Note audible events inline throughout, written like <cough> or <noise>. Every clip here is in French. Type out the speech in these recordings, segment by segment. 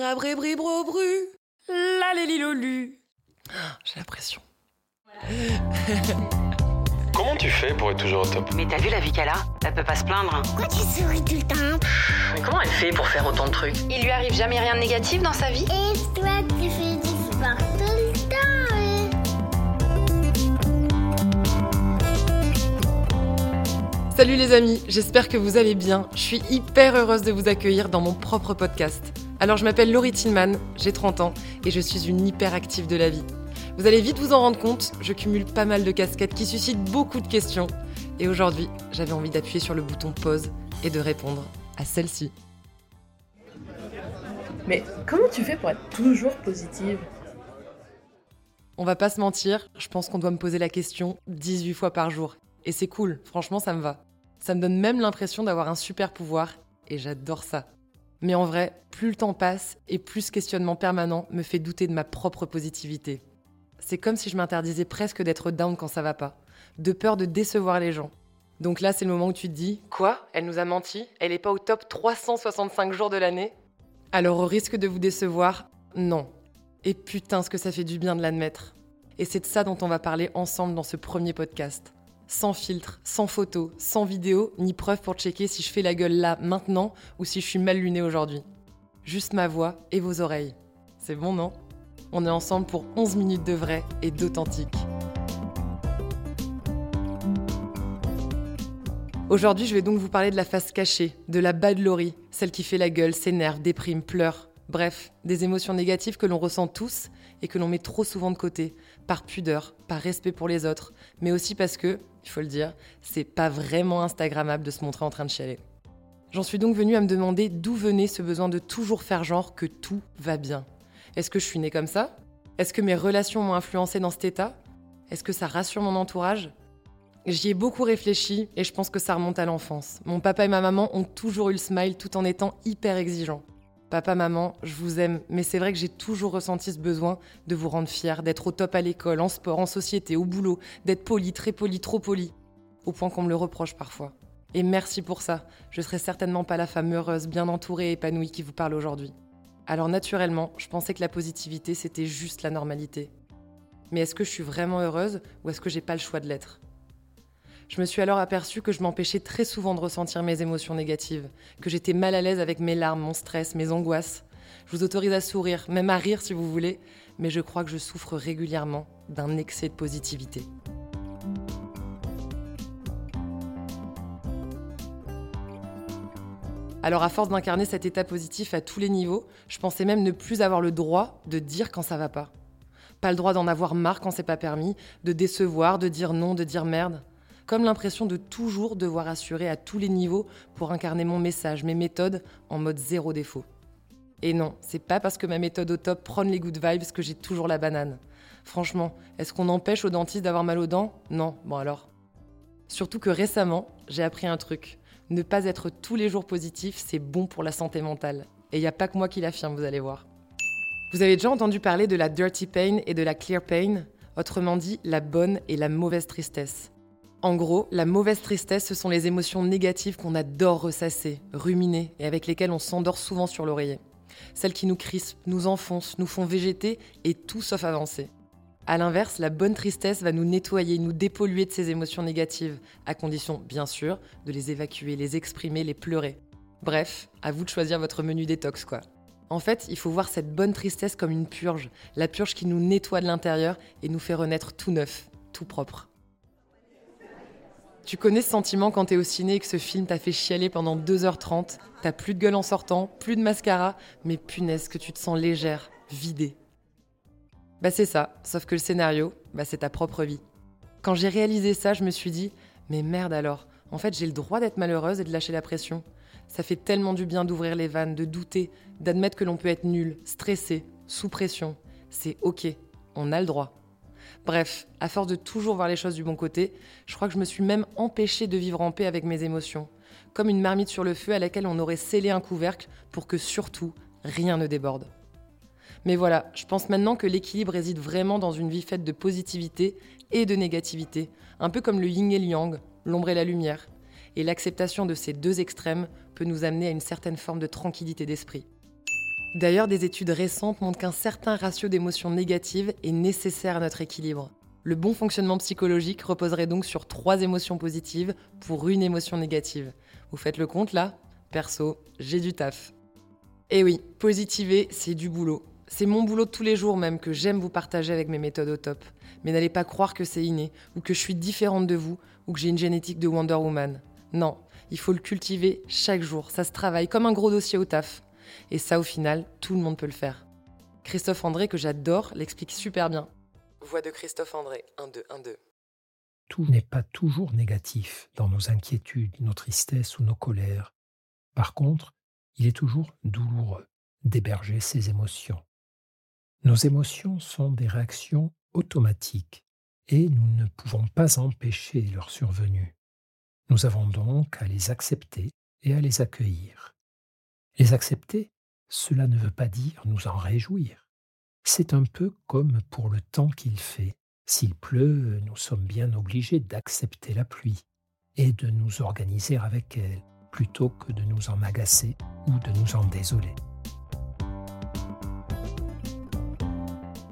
Rabribribro-bru. La lélilolu. <gasps> J'ai la pression. <laughs> Comment tu fais pour être toujours au top? Mais t'as vu la vie qu'elle a? Elle peut pas se plaindre. Pourquoi tu souris tout le temps? Mais comment elle fait pour faire autant de trucs? Il lui arrive jamais rien de négatif dans sa vie? Et toi, tu fais du sport tout le temps hein? Salut les amis, j'espère que vous allez bien. Je suis hyper heureuse de vous accueillir dans mon propre podcast. Alors je m'appelle Laurie Tillman, j'ai 30 ans et je suis une hyperactive de la vie. Vous allez vite vous en rendre compte, je cumule pas mal de casquettes qui suscitent beaucoup de questions. Et aujourd'hui, j'avais envie d'appuyer sur le bouton pause et de répondre à celle-ci. Mais comment tu fais pour être toujours positive? On va pas se mentir, je pense qu'on doit me poser la question 18 fois par jour. Et c'est cool, franchement ça me va. Ça me donne même l'impression d'avoir un super pouvoir, et j'adore ça. Mais en vrai, plus le temps passe, et plus ce questionnement permanent me fait douter de ma propre positivité. C'est comme si je m'interdisais presque d'être down quand ça va pas, de peur de décevoir les gens. Donc là, c'est le moment où tu te dis Quoi? Elle nous a menti? Elle est pas au top 365 jours de l'année? Alors, au risque de vous décevoir, non. Et putain, ce que ça fait du bien de l'admettre. Et c'est de ça dont on va parler ensemble dans ce premier podcast. Sans filtre, sans photo, sans vidéo, ni preuve pour checker si je fais la gueule là, maintenant, ou si je suis mal lunée aujourd'hui. Juste ma voix et vos oreilles. C'est bon, non? On est ensemble pour 11 minutes de vrai et d'authentique. Aujourd'hui, je vais donc vous parler de la face cachée, de la bad Laurie, celle qui fait la gueule, s'énerve, déprime, pleure. Bref, des émotions négatives que l'on ressent tous et que l'on met trop souvent de côté, par pudeur, par respect pour les autres, mais aussi parce que, il faut le dire, c'est pas vraiment Instagrammable de se montrer en train de chialer. J'en suis donc venue à me demander d'où venait ce besoin de toujours faire genre que tout va bien. Est-ce que je suis née comme ça? Est-ce que mes relations m'ont influencé dans cet état? Est-ce que ça rassure mon entourage? J'y ai beaucoup réfléchi et je pense que ça remonte à l'enfance. Mon papa et ma maman ont toujours eu le smile tout en étant hyper exigeants. Papa, maman, je vous aime, mais c'est vrai que j'ai toujours ressenti ce besoin de vous rendre fiers, d'être au top à l'école, en sport, en société, au boulot, d'être poli, très poli, trop poli. Au point qu'on me le reproche parfois. Et merci pour ça. Je serai certainement pas la femme heureuse, bien entourée et épanouie qui vous parle aujourd'hui. Alors naturellement, je pensais que la positivité, c'était juste la normalité. Mais est-ce que je suis vraiment heureuse ou est-ce que j'ai pas le choix de l'être? Je me suis alors aperçue que je m'empêchais très souvent de ressentir mes émotions négatives, que j'étais mal à l'aise avec mes larmes, mon stress, mes angoisses. Je vous autorise à sourire, même à rire si vous voulez, mais je crois que je souffre régulièrement d'un excès de positivité. Alors à force d'incarner cet état positif à tous les niveaux, je pensais même ne plus avoir le droit de dire quand ça va pas. Pas le droit d'en avoir marre quand c'est pas permis, de décevoir, de dire non, de dire merde comme l'impression de toujours devoir assurer à tous les niveaux pour incarner mon message, mes méthodes en mode zéro défaut. Et non, c'est pas parce que ma méthode au top prône les good vibes que j'ai toujours la banane. Franchement, est-ce qu'on empêche aux dentistes d'avoir mal aux dents? Non, bon alors. Surtout que récemment, j'ai appris un truc. Ne pas être tous les jours positif, c'est bon pour la santé mentale. Et il n'y a pas que moi qui l'affirme, vous allez voir. Vous avez déjà entendu parler de la dirty pain et de la clear pain? Autrement dit, la bonne et la mauvaise tristesse. En gros, la mauvaise tristesse, ce sont les émotions négatives qu'on adore ressasser, ruminer et avec lesquelles on s'endort souvent sur l'oreiller. Celles qui nous crispent, nous enfoncent, nous font végéter et tout sauf avancer. A l'inverse, la bonne tristesse va nous nettoyer, nous dépolluer de ces émotions négatives, à condition, bien sûr, de les évacuer, les exprimer, les pleurer. Bref, à vous de choisir votre menu détox, quoi. En fait, il faut voir cette bonne tristesse comme une purge, la purge qui nous nettoie de l'intérieur et nous fait renaître tout neuf, tout propre. Tu connais ce sentiment quand t'es au ciné et que ce film t'a fait chialer pendant 2h30, t'as plus de gueule en sortant, plus de mascara, mais punaise que tu te sens légère, vidée. Bah c'est ça, sauf que le scénario, bah c'est ta propre vie. Quand j'ai réalisé ça, je me suis dit, mais merde alors, en fait j'ai le droit d'être malheureuse et de lâcher la pression. Ça fait tellement du bien d'ouvrir les vannes, de douter, d'admettre que l'on peut être nul, stressé, sous pression. C'est ok, on a le droit. Bref, à force de toujours voir les choses du bon côté, je crois que je me suis même empêchée de vivre en paix avec mes émotions, comme une marmite sur le feu à laquelle on aurait scellé un couvercle pour que surtout rien ne déborde. Mais voilà, je pense maintenant que l'équilibre réside vraiment dans une vie faite de positivité et de négativité, un peu comme le yin et le yang, l'ombre et la lumière. Et l'acceptation de ces deux extrêmes peut nous amener à une certaine forme de tranquillité d'esprit. D'ailleurs, des études récentes montrent qu'un certain ratio d'émotions négatives est nécessaire à notre équilibre. Le bon fonctionnement psychologique reposerait donc sur trois émotions positives pour une émotion négative. Vous faites le compte là? Perso, j'ai du taf. Et oui, positiver, c'est du boulot. C'est mon boulot tous les jours même que j'aime vous partager avec mes méthodes au top. Mais n'allez pas croire que c'est inné, ou que je suis différente de vous, ou que j'ai une génétique de Wonder Woman. Non, il faut le cultiver chaque jour, ça se travaille comme un gros dossier au taf. Et ça, au final, tout le monde peut le faire. Christophe André, que j'adore, l'explique super bien. Voix de Christophe André, 1-2, 1-2. Tout n'est pas toujours négatif dans nos inquiétudes, nos tristesses ou nos colères. Par contre, il est toujours douloureux d'héberger ces émotions. Nos émotions sont des réactions automatiques et nous ne pouvons pas empêcher leur survenue. Nous avons donc à les accepter et à les accueillir. Les accepter, cela ne veut pas dire nous en réjouir. C'est un peu comme pour le temps qu'il fait. S'il pleut, nous sommes bien obligés d'accepter la pluie et de nous organiser avec elle, plutôt que de nous en agacer ou de nous en désoler.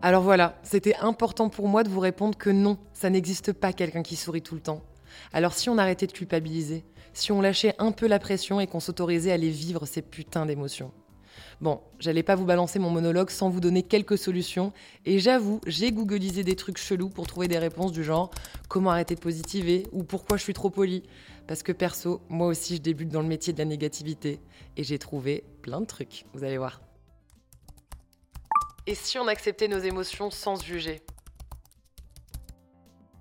Alors voilà, c'était important pour moi de vous répondre que non, ça n'existe pas quelqu'un qui sourit tout le temps. Alors si on arrêtait de culpabiliser, si on lâchait un peu la pression et qu'on s'autorisait à les vivre ces putains d'émotions. Bon, j'allais pas vous balancer mon monologue sans vous donner quelques solutions, et j'avoue, j'ai googlisé des trucs chelous pour trouver des réponses du genre comment arrêter de positiver? ou pourquoi je suis trop poli. Parce que perso, moi aussi je débute dans le métier de la négativité, et j'ai trouvé plein de trucs, vous allez voir. Et si on acceptait nos émotions sans se juger?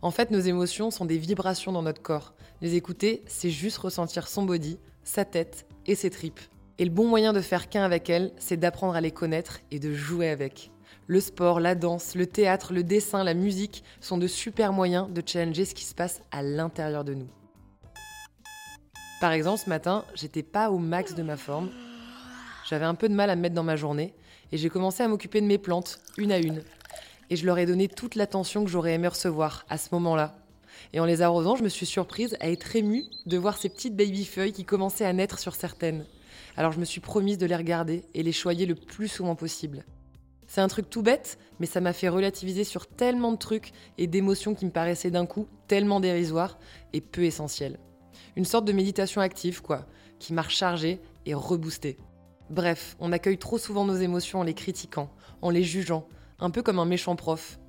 En fait, nos émotions sont des vibrations dans notre corps. Les écouter, c'est juste ressentir son body, sa tête et ses tripes. Et le bon moyen de faire qu'un avec elles, c'est d'apprendre à les connaître et de jouer avec. Le sport, la danse, le théâtre, le dessin, la musique sont de super moyens de challenger ce qui se passe à l'intérieur de nous. Par exemple, ce matin, j'étais pas au max de ma forme. J'avais un peu de mal à me mettre dans ma journée et j'ai commencé à m'occuper de mes plantes, une à une. Et je leur ai donné toute l'attention que j'aurais aimé recevoir à ce moment-là. Et en les arrosant, je me suis surprise à être émue de voir ces petites baby feuilles qui commençaient à naître sur certaines. Alors je me suis promise de les regarder et les choyer le plus souvent possible. C'est un truc tout bête, mais ça m'a fait relativiser sur tellement de trucs et d'émotions qui me paraissaient d'un coup tellement dérisoires et peu essentielles. Une sorte de méditation active, quoi, qui m'a rechargée et reboostée. Bref, on accueille trop souvent nos émotions en les critiquant, en les jugeant, un peu comme un méchant prof.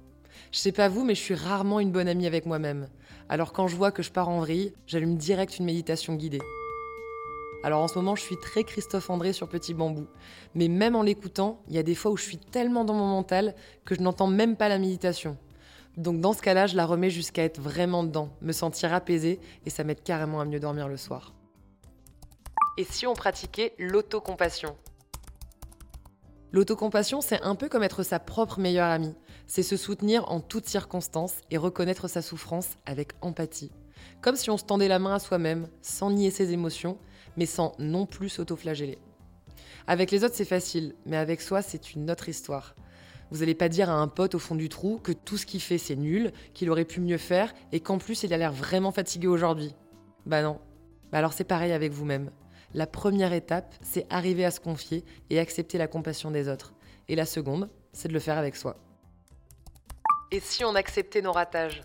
Je sais pas vous, mais je suis rarement une bonne amie avec moi-même. Alors quand je vois que je pars en vrille, j'allume direct une méditation guidée. Alors en ce moment, je suis très Christophe André sur Petit Bambou. Mais même en l'écoutant, il y a des fois où je suis tellement dans mon mental que je n'entends même pas la méditation. Donc dans ce cas-là, je la remets jusqu'à être vraiment dedans, me sentir apaisée et ça m'aide carrément à mieux dormir le soir. Et si on pratiquait l'autocompassion? L'autocompassion, c'est un peu comme être sa propre meilleure amie. C'est se soutenir en toutes circonstances et reconnaître sa souffrance avec empathie. Comme si on se tendait la main à soi-même, sans nier ses émotions, mais sans non plus s'autoflageller. Avec les autres, c'est facile, mais avec soi, c'est une autre histoire. Vous n'allez pas dire à un pote au fond du trou que tout ce qu'il fait, c'est nul, qu'il aurait pu mieux faire, et qu'en plus, il a l'air vraiment fatigué aujourd'hui. Bah non. Bah alors c'est pareil avec vous-même. La première étape, c'est arriver à se confier et accepter la compassion des autres. Et la seconde, c'est de le faire avec soi. Et si on acceptait nos ratages?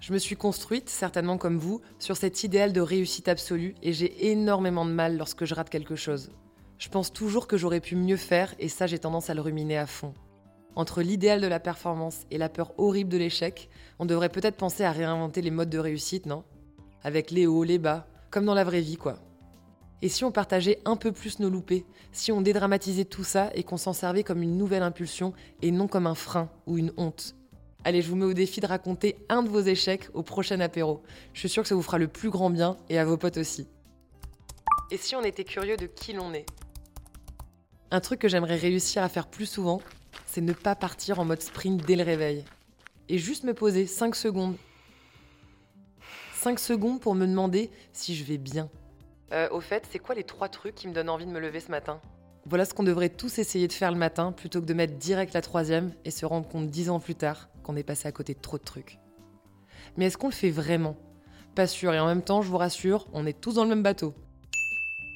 Je me suis construite, certainement comme vous, sur cet idéal de réussite absolue et j'ai énormément de mal lorsque je rate quelque chose. Je pense toujours que j'aurais pu mieux faire et ça j'ai tendance à le ruminer à fond. Entre l'idéal de la performance et la peur horrible de l'échec, on devrait peut-être penser à réinventer les modes de réussite, non? Avec les hauts, les bas, comme dans la vraie vie quoi. Et si on partageait un peu plus nos loupés, si on dédramatisait tout ça et qu'on s'en servait comme une nouvelle impulsion et non comme un frein ou une honte? Allez, je vous mets au défi de raconter un de vos échecs au prochain apéro. Je suis sûre que ça vous fera le plus grand bien et à vos potes aussi. Et si on était curieux de qui l'on est? Un truc que j'aimerais réussir à faire plus souvent, c'est ne pas partir en mode sprint dès le réveil. Et juste me poser 5 secondes. 5 secondes pour me demander si je vais bien. Euh, au fait, c'est quoi les trois trucs qui me donnent envie de me lever ce matin? Voilà ce qu'on devrait tous essayer de faire le matin plutôt que de mettre direct la troisième et se rendre compte dix ans plus tard qu'on est passé à côté de trop de trucs. Mais est-ce qu'on le fait vraiment? Pas sûr, et en même temps, je vous rassure, on est tous dans le même bateau.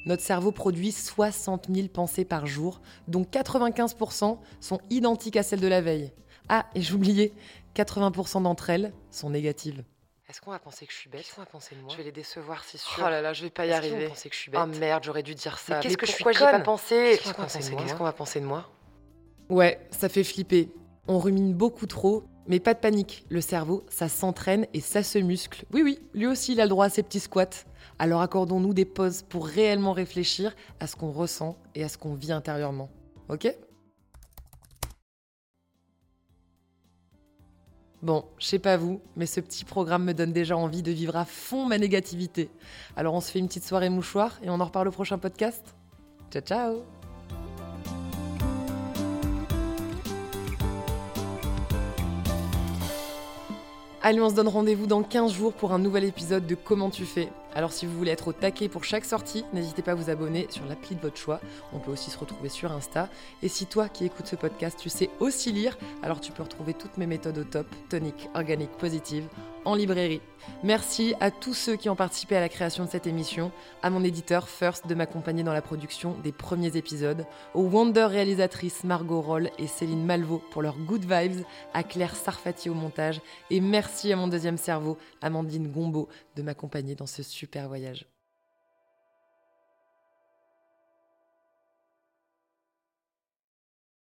Notre cerveau produit 60 000 pensées par jour, dont 95% sont identiques à celles de la veille. Ah, et j'oubliais, 80% d'entre elles sont négatives. Est-ce qu'on va penser que je suis bête Est-ce qu'on va penser de moi Je vais les décevoir, c'est sûr. Oh là là, je vais pas y Est-ce qu'ils arriver. vont penser que je suis bête Oh merde, j'aurais dû dire ça. Mais qu'est-ce que je suis pas pensé Qu'est-ce qu'on va Qu'est-ce va penser de moi Ouais, ça fait flipper. On rumine beaucoup trop, mais pas de panique. Le cerveau, ça s'entraîne et ça se muscle. Oui, oui, lui aussi, il a le droit à ses petits squats. Alors accordons-nous des pauses pour réellement réfléchir à ce qu'on ressent et à ce qu'on vit intérieurement. Ok? Bon, je sais pas vous, mais ce petit programme me donne déjà envie de vivre à fond ma négativité. Alors on se fait une petite soirée mouchoir et on en reparle au prochain podcast Ciao ciao Allez, on se donne rendez-vous dans 15 jours pour un nouvel épisode de Comment tu fais. Alors si vous voulez être au taquet pour chaque sortie, n'hésitez pas à vous abonner sur l'appli de votre choix. On peut aussi se retrouver sur Insta. Et si toi qui écoutes ce podcast, tu sais aussi lire, alors tu peux retrouver toutes mes méthodes au top, tonique, organique, positive, en librairie. Merci à tous ceux qui ont participé à la création de cette émission, à mon éditeur First de m'accompagner dans la production des premiers épisodes, aux Wonder réalisatrices Margot Roll et Céline Malvaux pour leurs good vibes, à Claire Sarfati au montage, et merci à mon deuxième cerveau, Amandine Gombeau, de m'accompagner dans ce super voyage.